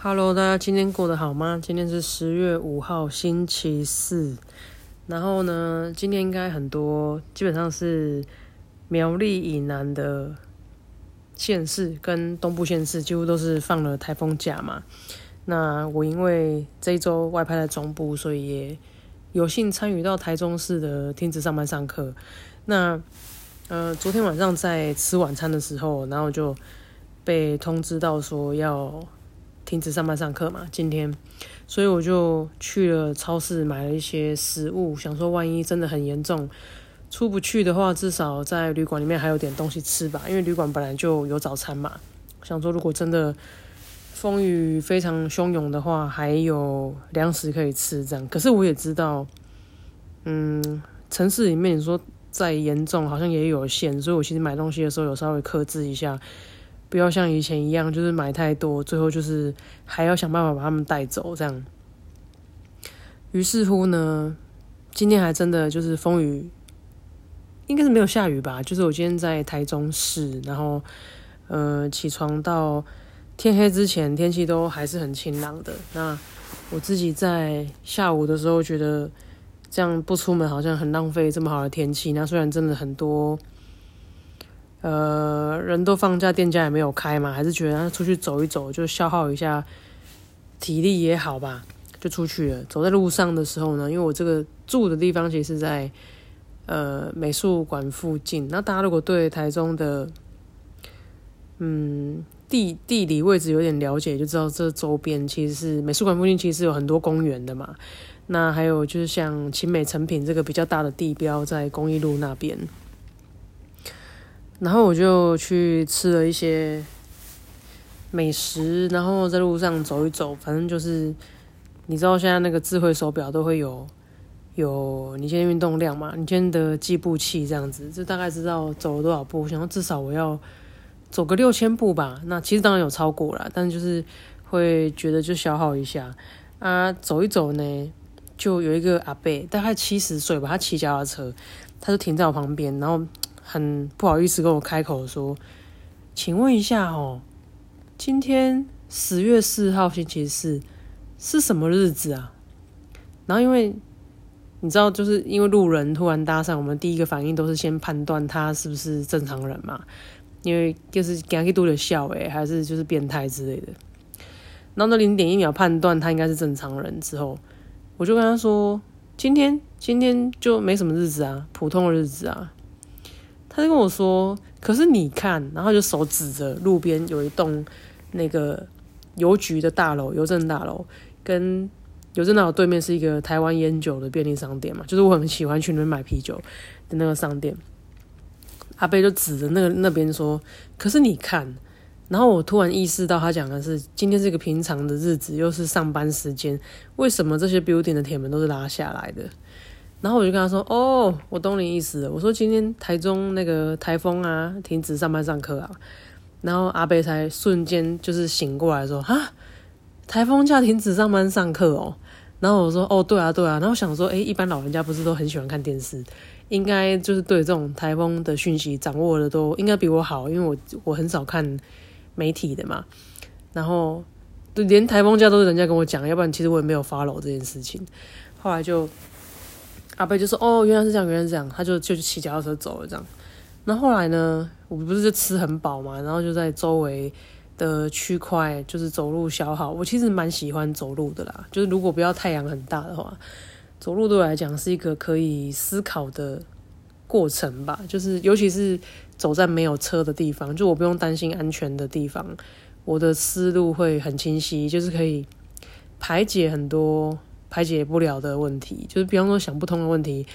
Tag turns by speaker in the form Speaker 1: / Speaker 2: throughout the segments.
Speaker 1: Hello，大家今天过得好吗？今天是十月五号，星期四。然后呢，今天应该很多，基本上是苗栗以南的县市跟东部县市，几乎都是放了台风假嘛。那我因为这一周外派在中部，所以也有幸参与到台中市的停止上班上课。那呃，昨天晚上在吃晚餐的时候，然后就被通知到说要。停止上班上课嘛，今天，所以我就去了超市买了一些食物，想说万一真的很严重，出不去的话，至少在旅馆里面还有点东西吃吧。因为旅馆本来就有早餐嘛，想说如果真的风雨非常汹涌的话，还有粮食可以吃这样。可是我也知道，嗯，城市里面你说再严重，好像也有限，所以我其实买东西的时候有稍微克制一下。不要像以前一样，就是买太多，最后就是还要想办法把他们带走这样。于是乎呢，今天还真的就是风雨，应该是没有下雨吧？就是我今天在台中市，然后呃起床到天黑之前，天气都还是很晴朗的。那我自己在下午的时候觉得这样不出门好像很浪费这么好的天气。那虽然真的很多。呃，人都放假，店家也没有开嘛，还是觉得出去走一走，就消耗一下体力也好吧，就出去了。走在路上的时候呢，因为我这个住的地方其实是在呃美术馆附近。那大家如果对台中的嗯地地理位置有点了解，就知道这周边其实是美术馆附近，其实有很多公园的嘛。那还有就是像秦美成品这个比较大的地标，在公益路那边。然后我就去吃了一些美食，然后在路上走一走，反正就是你知道现在那个智慧手表都会有有你今天运动量嘛，你今天的计步器这样子，就大概知道走了多少步。想要至少我要走个六千步吧，那其实当然有超过了，但就是会觉得就消耗一下啊。走一走呢，就有一个阿伯，大概七十岁吧，他骑脚踏车，他就停在我旁边，然后。很不好意思跟我开口说，请问一下哦，今天十月四号星期四是什么日子啊？然后因为你知道，就是因为路人突然搭讪，我们第一个反应都是先判断他是不是正常人嘛，因为就是给他多的笑诶，还是就是变态之类的。然后那零点一秒判断他应该是正常人之后，我就跟他说，今天今天就没什么日子啊，普通的日子啊。他就跟我说：“可是你看，然后就手指着路边有一栋那个邮局的大楼，邮政大楼，跟邮政大楼对面是一个台湾烟酒的便利商店嘛，就是我很喜欢去那边买啤酒的那个商店。阿贝就指着那个那边说：‘可是你看。’然后我突然意识到，他讲的是今天是一个平常的日子，又是上班时间，为什么这些 building 的铁门都是拉下来的？”然后我就跟他说：“哦，我懂你意思。”我说：“今天台中那个台风啊，停止上班上课啊。”然后阿贝才瞬间就是醒过来说：“啊，台风假停止上班上课哦。”然后我说：“哦，对啊，对啊。”然后想说：“哎，一般老人家不是都很喜欢看电视，应该就是对这种台风的讯息掌握的都应该比我好，因为我我很少看媒体的嘛。然后连台风假都是人家跟我讲，要不然其实我也没有 follow 这件事情。后来就。”阿贝就说：“哦，原来是这样，原来是这样。”他就就骑脚踏车走了这样。那后来呢？我不是就吃很饱嘛，然后就在周围的区块就是走路消耗。我其实蛮喜欢走路的啦，就是如果不要太阳很大的话，走路对我来讲是一个可以思考的过程吧。就是尤其是走在没有车的地方，就我不用担心安全的地方，我的思路会很清晰，就是可以排解很多。排解不了的问题，就是比方说想不通的问题，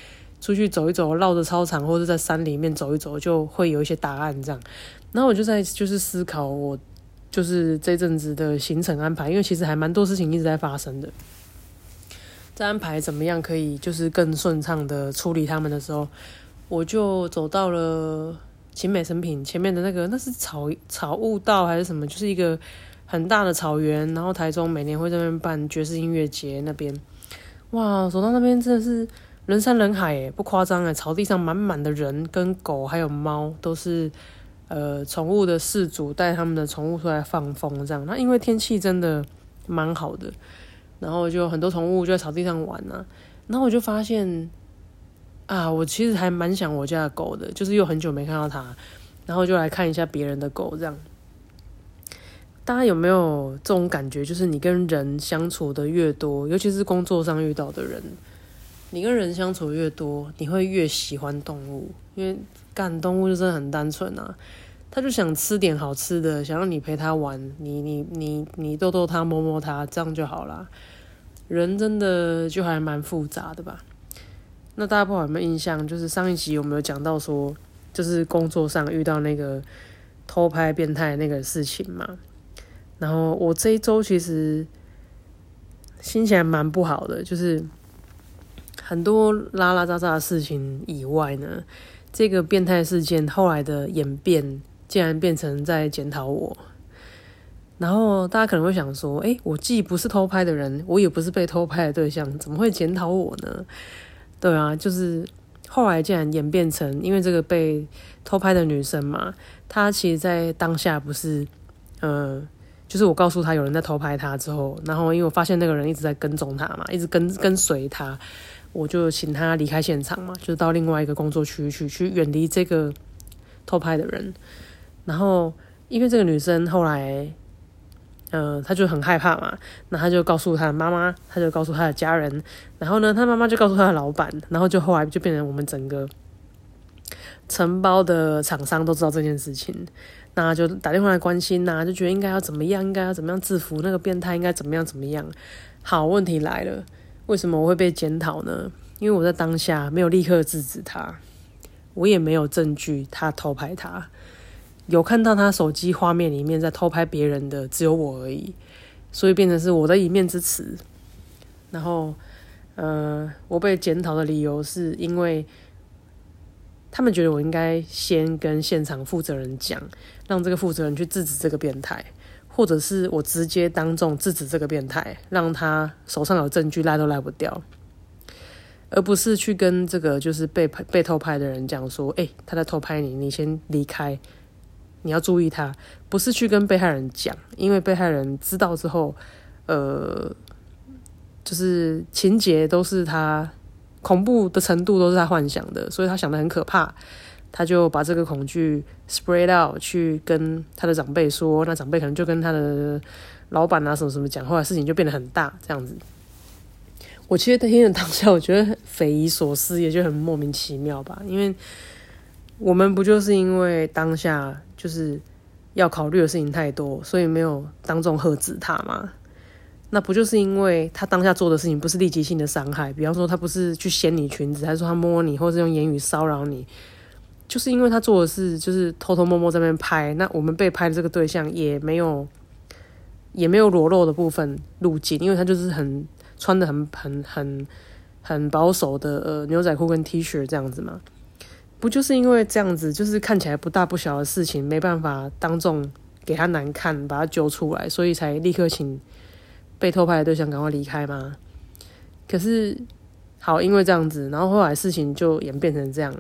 Speaker 1: 出去走一走，绕着操场或者在山里面走一走，就会有一些答案这样。然后我就在就是思考我就是这阵子的行程安排，因为其实还蛮多事情一直在发生的，在安排怎么样可以就是更顺畅的处理他们的时候，我就走到了秦美生品前面的那个，那是草草悟道还是什么，就是一个。很大的草原，然后台中每年会在那边办爵士音乐节，那边哇，走到那边真的是人山人海，不夸张诶，草地上满满的人跟狗还有猫，都是呃宠物的饲主带他们的宠物出来放风这样。那因为天气真的蛮好的。然后就很多宠物就在草地上玩啊，然后我就发现啊，我其实还蛮想我家的狗的，就是又很久没看到它，然后就来看一下别人的狗这样。大家有没有这种感觉？就是你跟人相处的越多，尤其是工作上遇到的人，你跟人相处越多，你会越喜欢动物，因为干动物就真的很单纯啊，他就想吃点好吃的，想让你陪他玩，你你你你逗逗他，摸摸他，这样就好啦。人真的就还蛮复杂的吧？那大家不知道有没有印象？就是上一集有没有讲到说，就是工作上遇到那个偷拍变态那个事情嘛？然后我这一周其实心情还蛮不好的，就是很多拉拉杂杂的事情以外呢，这个变态事件后来的演变，竟然变成在检讨我。然后大家可能会想说：“哎，我既不是偷拍的人，我也不是被偷拍的对象，怎么会检讨我呢？”对啊，就是后来竟然演变成，因为这个被偷拍的女生嘛，她其实在当下不是，嗯。就是我告诉他有人在偷拍他之后，然后因为我发现那个人一直在跟踪他嘛，一直跟跟随他，我就请他离开现场嘛，就到另外一个工作区域去，去远离这个偷拍的人。然后因为这个女生后来，呃，她就很害怕嘛，那她就告诉她的妈妈，她就告诉她的家人，然后呢，她妈妈就告诉她的老板，然后就后来就变成我们整个承包的厂商都知道这件事情。那就打电话来关心呐，就觉得应该要怎么样，应该要怎么样制服那个变态，应该怎么样怎么样。好，问题来了，为什么我会被检讨呢？因为我在当下没有立刻制止他，我也没有证据他偷拍他，有看到他手机画面里面在偷拍别人的只有我而已，所以变成是我的一面之词。然后，呃，我被检讨的理由是因为。他们觉得我应该先跟现场负责人讲，让这个负责人去制止这个变态，或者是我直接当众制止这个变态，让他手上有证据赖都赖不掉，而不是去跟这个就是被被偷拍的人讲说，哎，他在偷拍你，你先离开，你要注意他，不是去跟被害人讲，因为被害人知道之后，呃，就是情节都是他。恐怖的程度都是他幻想的，所以他想的很可怕，他就把这个恐惧 spread out 去跟他的长辈说，那长辈可能就跟他的老板啊什么什么讲，话事情就变得很大这样子。我其实听的当下，我觉得匪夷所思，也就很莫名其妙吧，因为我们不就是因为当下就是要考虑的事情太多，所以没有当众喝止他吗？那不就是因为他当下做的事情不是立即性的伤害，比方说他不是去掀你裙子，还是说他摸你，或是用言语骚扰你，就是因为他做的是就是偷偷摸摸在那边拍，那我们被拍的这个对象也没有也没有裸露的部分入镜，因为他就是很穿的很很很很保守的呃牛仔裤跟 T 恤这样子嘛，不就是因为这样子，就是看起来不大不小的事情，没办法当众给他难看，把他揪出来，所以才立刻请。被偷拍的对象赶快离开吗？可是好，因为这样子，然后后来事情就演变成这样，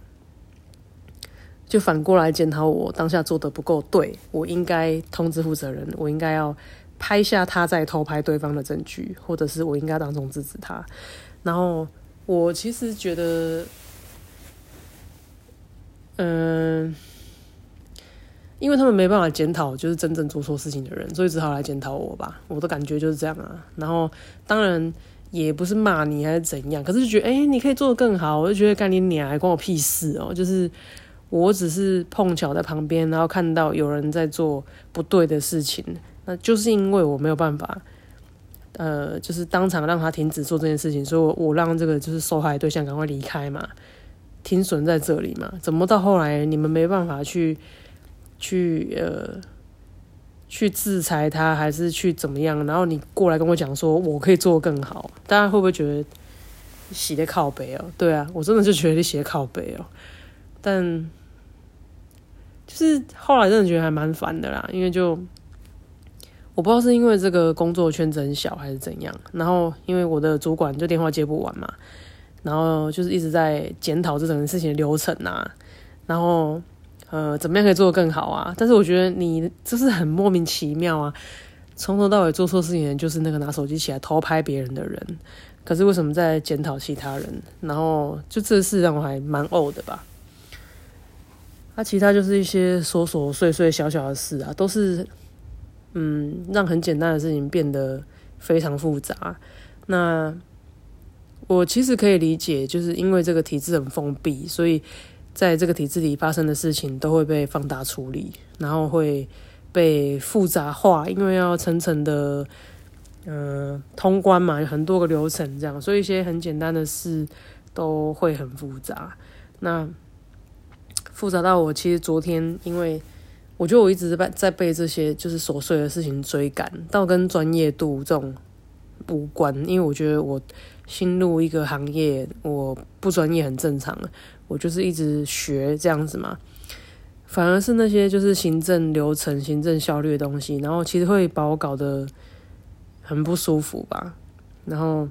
Speaker 1: 就反过来检讨我当下做的不够对，我应该通知负责人，我应该要拍下他在偷拍对方的证据，或者是我应该当众制止他。然后我其实觉得，嗯。因为他们没办法检讨，就是真正做错事情的人，所以只好来检讨我吧。我的感觉就是这样啊。然后当然也不是骂你还是怎样，可是就觉得哎，你可以做的更好。我就觉得干你娘，还关我屁事哦。就是我只是碰巧在旁边，然后看到有人在做不对的事情，那就是因为我没有办法，呃，就是当场让他停止做这件事情，所以我让这个就是受害对象赶快离开嘛，停损在这里嘛。怎么到后来你们没办法去？去呃，去制裁他，还是去怎么样？然后你过来跟我讲说，我可以做更好，大家会不会觉得洗的靠背哦？对啊，我真的就觉得你洗的靠背哦。但就是后来真的觉得还蛮烦的啦，因为就我不知道是因为这个工作圈子很小还是怎样。然后因为我的主管就电话接不完嘛，然后就是一直在检讨这整个事情的流程啊，然后。呃，怎么样可以做得更好啊？但是我觉得你这是很莫名其妙啊！从头到尾做错事情的就是那个拿手机起来偷拍别人的人，可是为什么在检讨其他人？然后就这事让我还蛮呕的吧。那其他就是一些琐琐碎碎小小的事啊，都是嗯让很简单的事情变得非常复杂。那我其实可以理解，就是因为这个体制很封闭，所以在这个体制里发生的事情都会被放大处理，然后会。被复杂化，因为要层层的，嗯，通关嘛，有很多个流程这样，所以一些很简单的事都会很复杂。那复杂到我其实昨天，因为我觉得我一直在在被这些就是琐碎的事情追赶，到跟专业度这种无关，因为我觉得我新入一个行业，我不专业很正常，我就是一直学这样子嘛。反而是那些就是行政流程、行政效率的东西，然后其实会把我搞得很不舒服吧。然后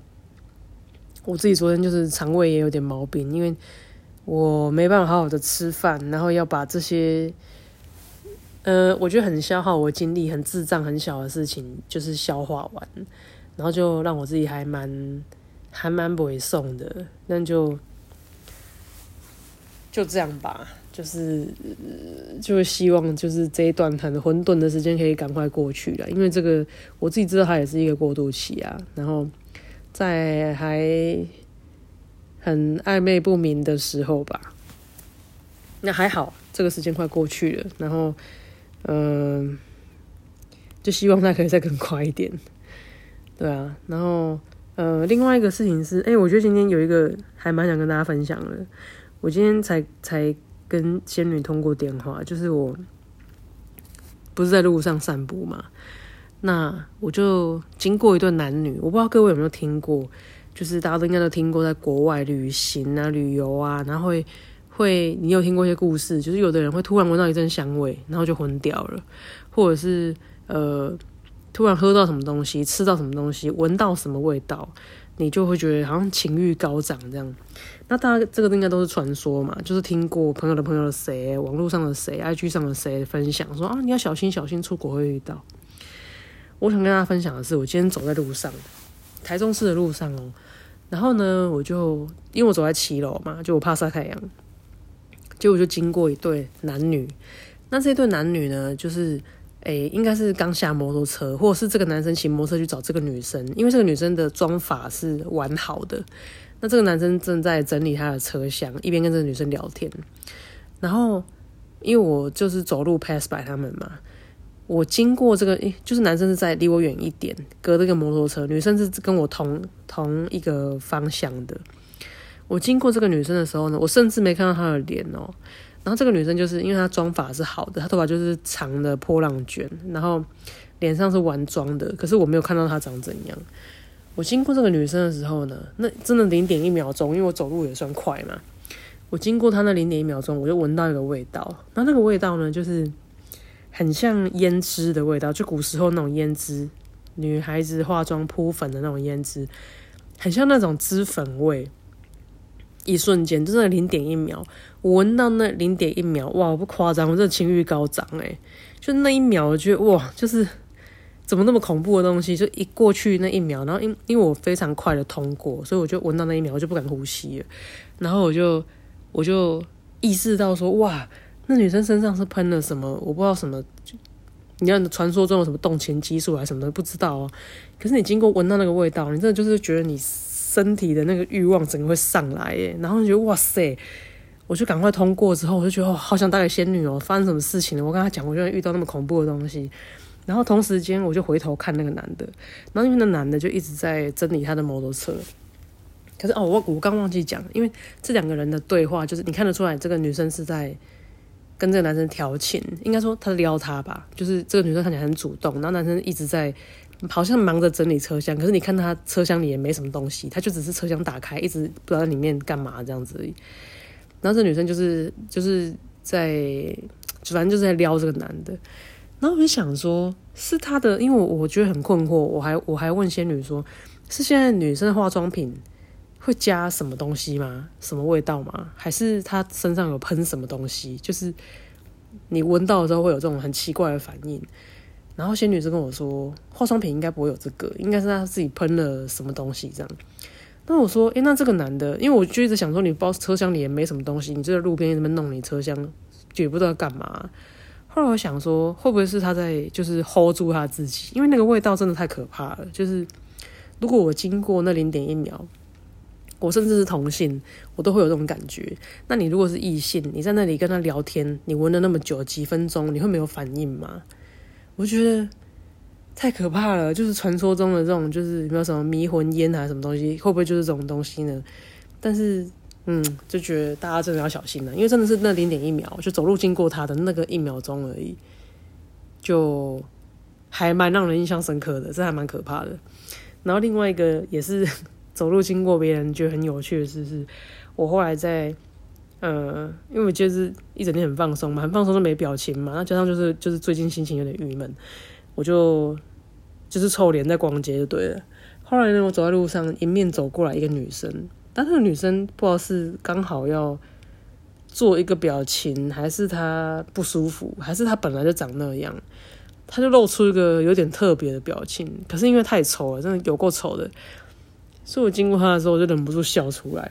Speaker 1: 我自己昨天就是肠胃也有点毛病，因为我没办法好好的吃饭，然后要把这些，呃，我觉得很消耗我精力、很智障、很小的事情，就是消化完，然后就让我自己还蛮还蛮不会送的，那就就这样吧。就是，就是希望就是这一段很混沌的时间可以赶快过去了，因为这个我自己知道它也是一个过渡期啊。然后在还很暧昧不明的时候吧，那还好，这个时间快过去了。然后，嗯，就希望它可以再更快一点，对啊。然后，呃，另外一个事情是，哎，我觉得今天有一个还蛮想跟大家分享的，我今天才才。跟仙女通过电话，就是我不是在路上散步嘛，那我就经过一对男女，我不知道各位有没有听过，就是大家都应该都听过，在国外旅行啊、旅游啊，然后会会，你有听过一些故事，就是有的人会突然闻到一阵香味，然后就昏掉了，或者是呃，突然喝到什么东西、吃到什么东西、闻到什么味道，你就会觉得好像情欲高涨这样。那大家这个应该都是传说嘛，就是听过朋友的朋友的谁，网络上的谁，IG 上的谁分享说啊，你要小心小心，出国会遇到。我想跟大家分享的是，我今天走在路上，台中市的路上哦，然后呢，我就因为我走在七楼嘛，就我怕晒太阳，结果就经过一对男女。那这对男女呢，就是诶，应该是刚下摩托车，或者是这个男生骑摩托车去找这个女生，因为这个女生的妆法是完好的。那这个男生正在整理他的车厢，一边跟这个女生聊天。然后，因为我就是走路 pass by 他们嘛，我经过这个，就是男生是在离我远一点，隔着个摩托车，女生是跟我同同一个方向的。我经过这个女生的时候呢，我甚至没看到她的脸哦。然后这个女生就是因为她妆法是好的，她头发就是长的波浪卷，然后脸上是完妆的，可是我没有看到她长怎样。我经过这个女生的时候呢，那真的零点一秒钟，因为我走路也算快嘛。我经过她那零点一秒钟，我就闻到一个味道。那那个味道呢，就是很像胭脂的味道，就古时候那种胭脂，女孩子化妆铺粉的那种胭脂，很像那种脂粉味。一瞬间，真的零点一秒，我闻到那零点一秒，哇，我不夸张，我这情欲高涨诶，就那一秒，我觉得哇，就是。怎么那么恐怖的东西？就一过去那一秒，然后因因为我非常快的通过，所以我就闻到那一秒，我就不敢呼吸了。然后我就我就意识到说，哇，那女生身上是喷了什么？我不知道什么，你要传说中有什么动情激素还是什么的，不知道哦。可是你经过闻到那个味道，你真的就是觉得你身体的那个欲望整个会上来耶。然后你觉得哇塞，我就赶快通过之后，我就觉得，好想打给仙女哦，发生什么事情了？我跟她讲，我就遇到那么恐怖的东西。然后同时间，我就回头看那个男的，然后因为那男的就一直在整理他的摩托车。可是哦，我我刚忘记讲，因为这两个人的对话，就是你看得出来，这个女生是在跟这个男生调情，应该说他撩他吧。就是这个女生看起来很主动，然后男生一直在好像忙着整理车厢，可是你看他车厢里也没什么东西，他就只是车厢打开，一直不知道在里面干嘛这样子。然后这女生就是就是在反正就是在撩这个男的。然后我就想说，是他的，因为我我觉得很困惑，我还我还问仙女说，是现在女生的化妆品会加什么东西吗？什么味道吗？还是她身上有喷什么东西？就是你闻到的时候会有这种很奇怪的反应。然后仙女就跟我说，化妆品应该不会有这个，应该是他自己喷了什么东西这样。那我说，诶，那这个男的，因为我就一直想说，你包车厢里也没什么东西，你就在路边那边弄你车厢，也不知道干嘛。后来我想说，会不会是他在就是 hold 住他自己？因为那个味道真的太可怕了。就是如果我经过那零点一秒，我甚至是同性，我都会有这种感觉。那你如果是异性，你在那里跟他聊天，你闻了那么久几分钟，你会没有反应吗？我觉得。太可怕了，就是传说中的这种，就是有没有什么迷魂烟还是什么东西，会不会就是这种东西呢？但是，嗯，就觉得大家真的要小心了，因为真的是那零点一秒，就走路经过他的那个一秒钟而已，就还蛮让人印象深刻的，这还蛮可怕的。然后另外一个也是走路经过别人觉得很有趣的事，是我后来在呃，因为我就是一整天很放松嘛，很放松都没表情嘛，那加上就是就是最近心情有点郁闷。我就就是臭脸在逛街就对了。后来呢，我走在路上，迎面走过来一个女生，但那个女生不知道是刚好要做一个表情，还是她不舒服，还是她本来就长那样，她就露出一个有点特别的表情。可是因为太丑了，真的有够丑的，所以我经过她的时候，我就忍不住笑出来。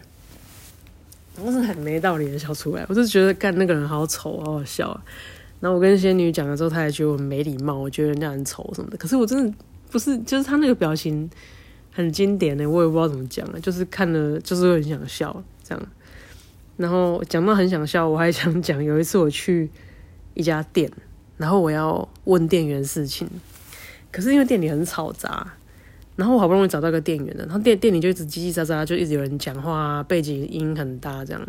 Speaker 1: 我是很没道理的笑出来，我就觉得干那个人好丑，好好笑啊。然后我跟仙女讲了之后，她还觉得我没礼貌，我觉得人家很丑什么的。可是我真的不是，就是他那个表情很经典的，我也不知道怎么讲了，就是看了就是很想笑这样。然后讲到很想笑，我还想讲有一次我去一家店，然后我要问店员事情，可是因为店里很吵杂，然后我好不容易找到个店员了，然后店店里就一直叽叽喳喳，就一直有人讲话，背景音很大这样。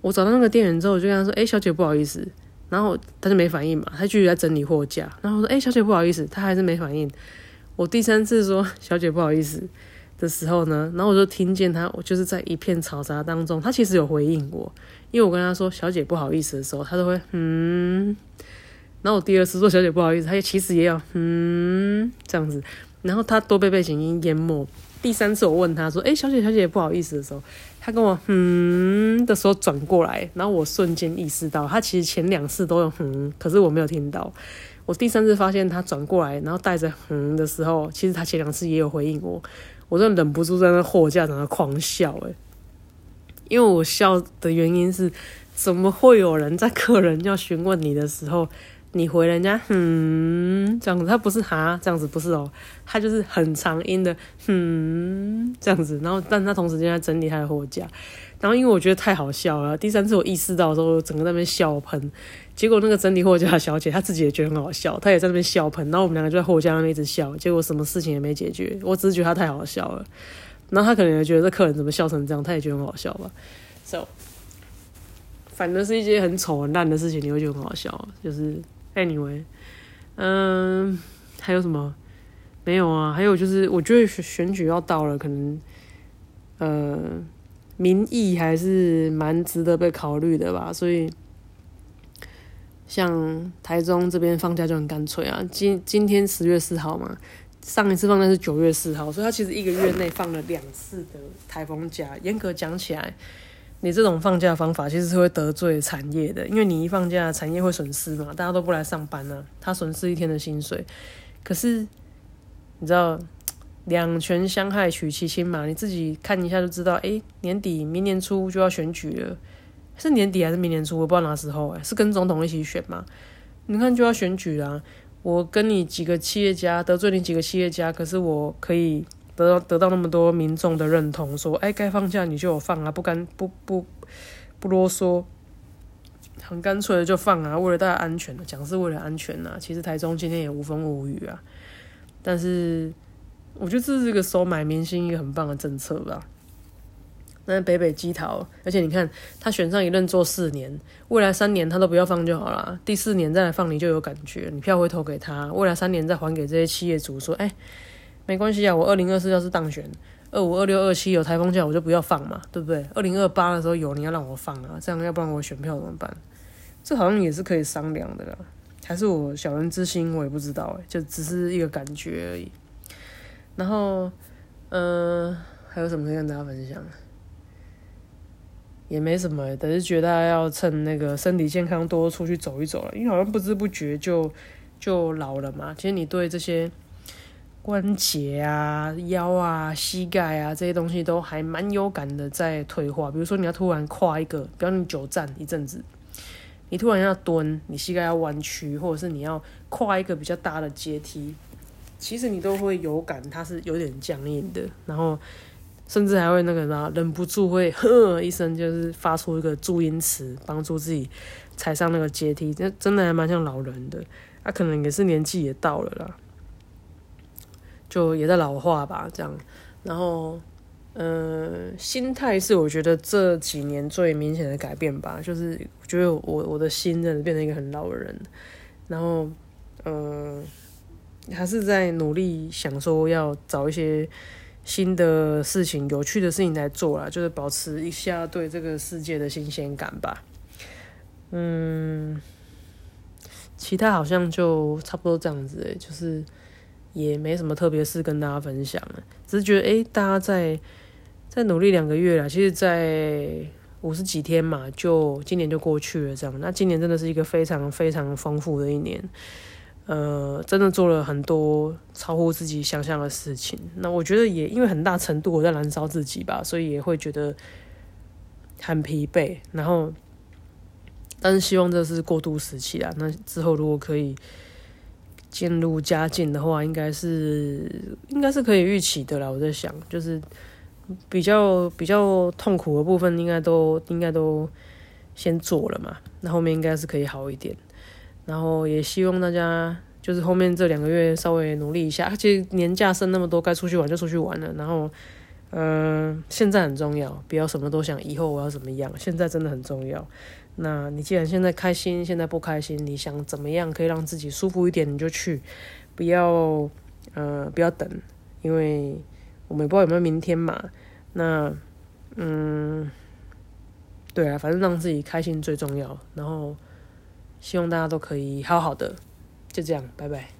Speaker 1: 我找到那个店员之后，我就跟他说：“哎，小姐，不好意思。”然后他就没反应嘛，他继续在整理货架。然后我说：“哎，小姐不好意思。”他还是没反应。我第三次说“小姐不好意思”的时候呢，然后我就听见他，我就是在一片嘈杂当中，他其实有回应我，因为我跟他说“小姐不好意思”的时候，他都会嗯。然后我第二次说“小姐不好意思”，他也其实也要嗯这样子。然后他都被背景音淹没。第三次我问他说：“哎，小姐，小姐不好意思”的时候。他跟我嗯的时候转过来，然后我瞬间意识到，他其实前两次都有嗯，可是我没有听到。我第三次发现他转过来，然后带着嗯的时候，其实他前两次也有回应我，我真的忍不住在那货架上狂笑诶，因为我笑的原因是，怎么会有人在客人 要询问你的时候？你回人家，嗯，这样子，他不是哈这样子，不是哦，他就是很长音的，嗯，这样子，然后，但他同时间在整理他的货架，然后因为我觉得太好笑了，第三次我意识到的时候，整个在那边笑喷，结果那个整理货架的小姐她自己也觉得很好笑，她也在那边笑喷，然后我们两个就在货架那边一直笑，结果什么事情也没解决，我只是觉得她太好笑了，然后她可能也觉得这客人怎么笑成这样，她也觉得很好笑吧，so，反正是一些很丑很烂的事情，你会觉得很好笑，就是。Anyway，嗯，还有什么？没有啊。还有就是，我觉得选选举要到了，可能呃，民意还是蛮值得被考虑的吧。所以，像台中这边放假就很干脆啊。今今天十月四号嘛，上一次放假是九月四号，所以他其实一个月内放了两次的台风假。严格讲起来。你这种放假方法其实是会得罪产业的，因为你一放假，产业会损失嘛，大家都不来上班呢，他损失一天的薪水。可是你知道，两权相害取其轻嘛，你自己看一下就知道。哎，年底明年初就要选举了，是年底还是明年初？我不知道哪时候哎，是跟总统一起选吗？你看就要选举啦，我跟你几个企业家得罪你几个企业家，可是我可以。得到得到那么多民众的认同，说哎，该放假你就有放啊，不干不不不啰嗦，很干脆的就放啊，为了大家安全，讲是为了安全呐。其实台中今天也无风无雨啊，但是我觉得这是一个收买民心一个很棒的政策吧。那北北基桃，而且你看他选上一任做四年，未来三年他都不要放就好了，第四年再来放你就有感觉，你票会投给他，未来三年再还给这些企业主，说哎。没关系啊，我二零二四要是当选，二五、二六、二七有台风假，我就不要放嘛，对不对？二零二八的时候有，你要让我放啊，这样要不然我选票怎么办？这好像也是可以商量的啦，还是我小人之心，我也不知道哎，就只是一个感觉而已。然后，嗯，还有什么可以跟大家分享？也没什么，只是觉得要趁那个身体健康多出去走一走了，因为好像不知不觉就。就老了嘛，其实你对这些关节啊、腰啊、膝盖啊这些东西都还蛮有感的，在退化。比如说你要突然跨一个，比方你久站一阵子，你突然要蹲，你膝盖要弯曲，或者是你要跨一个比较大的阶梯，其实你都会有感，它是有点僵硬的，然后甚至还会那个啥，忍不住会呵一声，就是发出一个注音词，帮助自己踩上那个阶梯。这真的还蛮像老人的，他可能也是年纪也到了啦，就也在老化吧，这样。然后，呃，心态是我觉得这几年最明显的改变吧，就是我觉得我我的心真的变成一个很老的人，然后，呃，还是在努力想说要找一些新的事情、有趣的事情来做啦，就是保持一下对这个世界的新鲜感吧。嗯，其他好像就差不多这样子，就是也没什么特别事跟大家分享了，只是觉得诶，大家在在努力两个月了，其实，在五十几天嘛，就今年就过去了这样。那今年真的是一个非常非常丰富的一年，呃，真的做了很多超乎自己想象的事情。那我觉得也因为很大程度我在燃烧自己吧，所以也会觉得很疲惫，然后。但是希望这是过渡时期啊，那之后如果可以渐入佳境的话，应该是应该是可以预期的啦。我在想，就是比较比较痛苦的部分，应该都应该都先做了嘛，那后面应该是可以好一点。然后也希望大家就是后面这两个月稍微努力一下，其实年假剩那么多，该出去玩就出去玩了。然后，嗯，现在很重要，不要什么都想以后我要怎么样，现在真的很重要。那你既然现在开心，现在不开心，你想怎么样可以让自己舒服一点，你就去，不要呃不要等，因为我们也不知道有没有明天嘛。那嗯，对啊，反正让自己开心最重要。然后希望大家都可以好好的，就这样，拜拜。